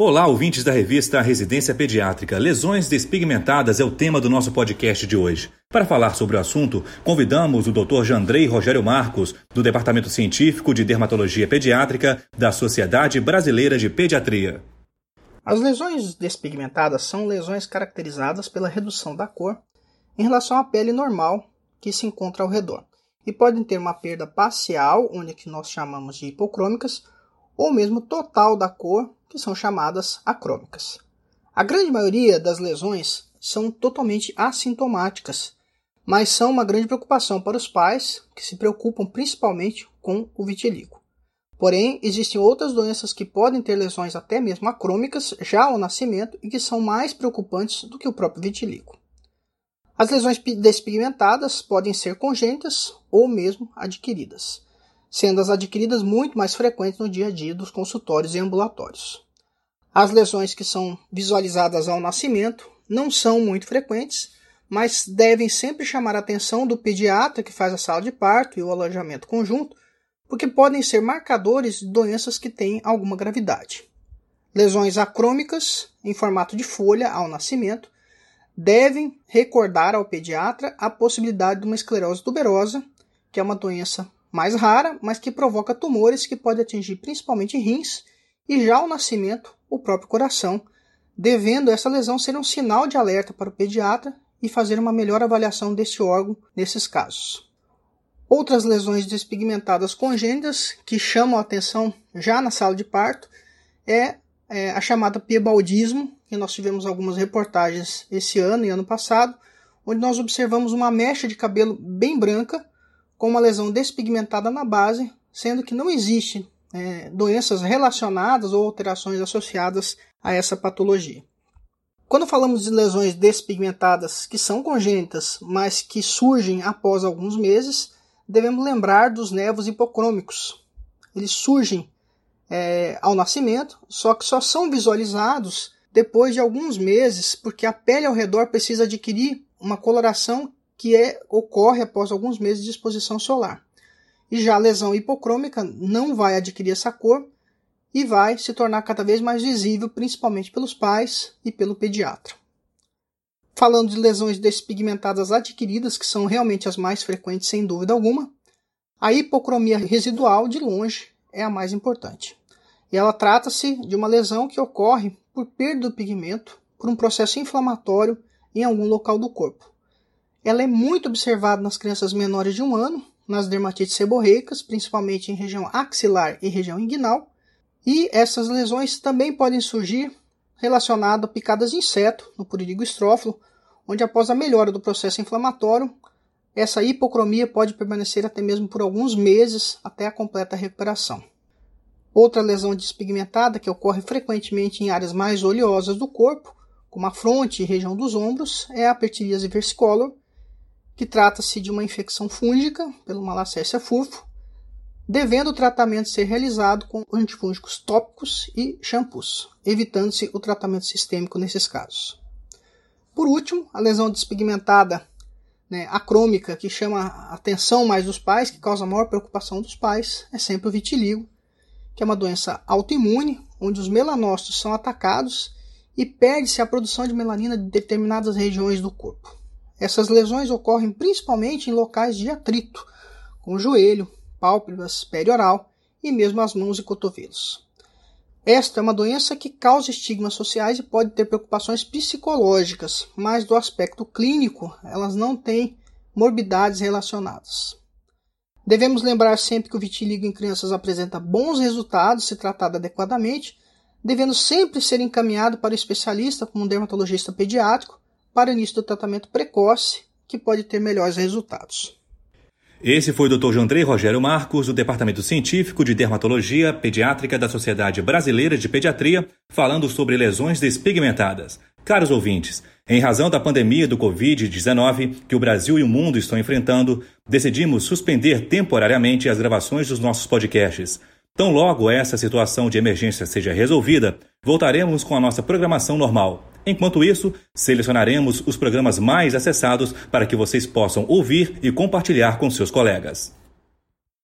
Olá, ouvintes da revista Residência Pediátrica. Lesões despigmentadas é o tema do nosso podcast de hoje. Para falar sobre o assunto, convidamos o Dr. Jandrei Rogério Marcos, do Departamento Científico de Dermatologia Pediátrica da Sociedade Brasileira de Pediatria. As lesões despigmentadas são lesões caracterizadas pela redução da cor em relação à pele normal que se encontra ao redor e podem ter uma perda parcial, onde que nós chamamos de hipocrômicas, ou mesmo total da cor, que são chamadas acrômicas. A grande maioria das lesões são totalmente assintomáticas, mas são uma grande preocupação para os pais, que se preocupam principalmente com o vitiligo. Porém, existem outras doenças que podem ter lesões até mesmo acrômicas já ao nascimento e que são mais preocupantes do que o próprio vitiligo. As lesões despigmentadas podem ser congênitas ou mesmo adquiridas sendo as adquiridas muito mais frequentes no dia a dia dos consultórios e ambulatórios. As lesões que são visualizadas ao nascimento não são muito frequentes, mas devem sempre chamar a atenção do pediatra que faz a sala de parto e o alojamento conjunto, porque podem ser marcadores de doenças que têm alguma gravidade. Lesões acrômicas em formato de folha ao nascimento devem recordar ao pediatra a possibilidade de uma esclerose tuberosa, que é uma doença mais rara, mas que provoca tumores que podem atingir principalmente rins e já ao nascimento o próprio coração, devendo essa lesão ser um sinal de alerta para o pediatra e fazer uma melhor avaliação deste órgão nesses casos. Outras lesões despigmentadas congênitas que chamam a atenção já na sala de parto é, é a chamada piebaldismo, que nós tivemos algumas reportagens esse ano e ano passado, onde nós observamos uma mecha de cabelo bem branca com uma lesão despigmentada na base, sendo que não existem é, doenças relacionadas ou alterações associadas a essa patologia. Quando falamos de lesões despigmentadas que são congênitas, mas que surgem após alguns meses, devemos lembrar dos nervos hipocrômicos. Eles surgem é, ao nascimento, só que só são visualizados depois de alguns meses, porque a pele ao redor precisa adquirir uma coloração que é, ocorre após alguns meses de exposição solar. E já a lesão hipocrômica não vai adquirir essa cor e vai se tornar cada vez mais visível, principalmente pelos pais e pelo pediatra. Falando de lesões despigmentadas adquiridas, que são realmente as mais frequentes, sem dúvida alguma, a hipocromia residual, de longe, é a mais importante. E ela trata-se de uma lesão que ocorre por perda do pigmento por um processo inflamatório em algum local do corpo. Ela é muito observada nas crianças menores de um ano, nas dermatites seborreicas, principalmente em região axilar e região inguinal, e essas lesões também podem surgir relacionadas a picadas de inseto no puririgo estrófilo, onde após a melhora do processo inflamatório, essa hipocromia pode permanecer até mesmo por alguns meses até a completa recuperação. Outra lesão despigmentada que ocorre frequentemente em áreas mais oleosas do corpo, como a fronte e região dos ombros, é a pertiríase versicolor, que trata-se de uma infecção fúngica pelo Malacésia furfo, devendo o tratamento ser realizado com antifúngicos tópicos e shampoos, evitando-se o tratamento sistêmico nesses casos. Por último, a lesão despigmentada né, acrômica, que chama a atenção mais dos pais, que causa maior preocupação dos pais, é sempre o vitiligo, que é uma doença autoimune, onde os melanócitos são atacados e perde-se a produção de melanina de determinadas regiões do corpo. Essas lesões ocorrem principalmente em locais de atrito, como joelho, pálpebras, perioral e mesmo as mãos e cotovelos. Esta é uma doença que causa estigmas sociais e pode ter preocupações psicológicas, mas do aspecto clínico elas não têm morbidades relacionadas. Devemos lembrar sempre que o vitiligo em crianças apresenta bons resultados se tratado adequadamente, devendo sempre ser encaminhado para o especialista como um dermatologista pediátrico para início do tratamento precoce, que pode ter melhores resultados. Esse foi o Dr. Jandrei Rogério Marcos, do Departamento Científico de Dermatologia Pediátrica da Sociedade Brasileira de Pediatria, falando sobre lesões despigmentadas. Caros ouvintes, em razão da pandemia do Covid-19 que o Brasil e o mundo estão enfrentando, decidimos suspender temporariamente as gravações dos nossos podcasts. Tão logo essa situação de emergência seja resolvida, voltaremos com a nossa programação normal. Enquanto isso, selecionaremos os programas mais acessados para que vocês possam ouvir e compartilhar com seus colegas.